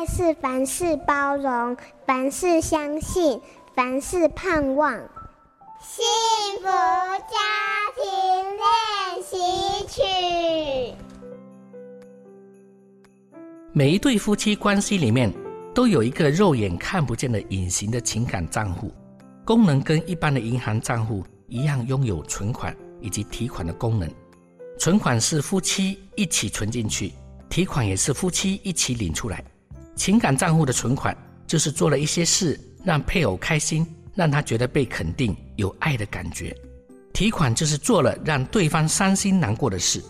爱是凡事包容，凡事相信，凡事盼望。幸福家庭练习曲。每一对夫妻关系里面，都有一个肉眼看不见的隐形的情感账户，功能跟一般的银行账户一样，拥有存款以及提款的功能。存款是夫妻一起存进去，提款也是夫妻一起领出来。情感账户的存款就是做了一些事，让配偶开心，让他觉得被肯定、有爱的感觉。提款就是做了让对方伤心难过的事。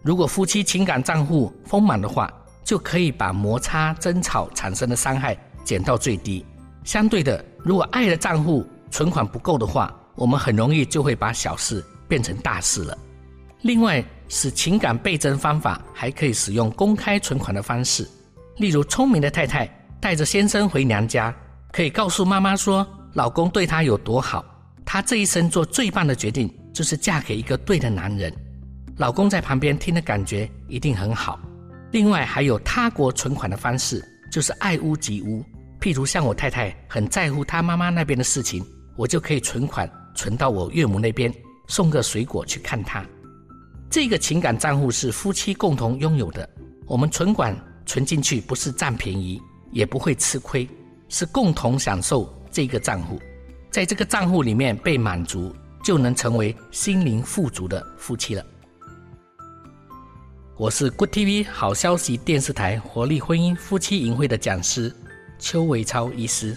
如果夫妻情感账户丰满的话，就可以把摩擦、争吵产生的伤害减到最低。相对的，如果爱的账户存款不够的话，我们很容易就会把小事变成大事了。另外，使情感倍增方法还可以使用公开存款的方式，例如聪明的太太带着先生回娘家，可以告诉妈妈说，老公对她有多好，她这一生做最棒的决定就是嫁给一个对的男人。老公在旁边听的感觉一定很好。另外还有他国存款的方式，就是爱屋及乌。譬如像我太太很在乎她妈妈那边的事情，我就可以存款存到我岳母那边，送个水果去看她。这个情感账户是夫妻共同拥有的，我们存款存进去不是占便宜，也不会吃亏，是共同享受这个账户。在这个账户里面被满足，就能成为心灵富足的夫妻了。我是 Good TV 好消息电视台活力婚姻夫妻营会的讲师邱伟超医师。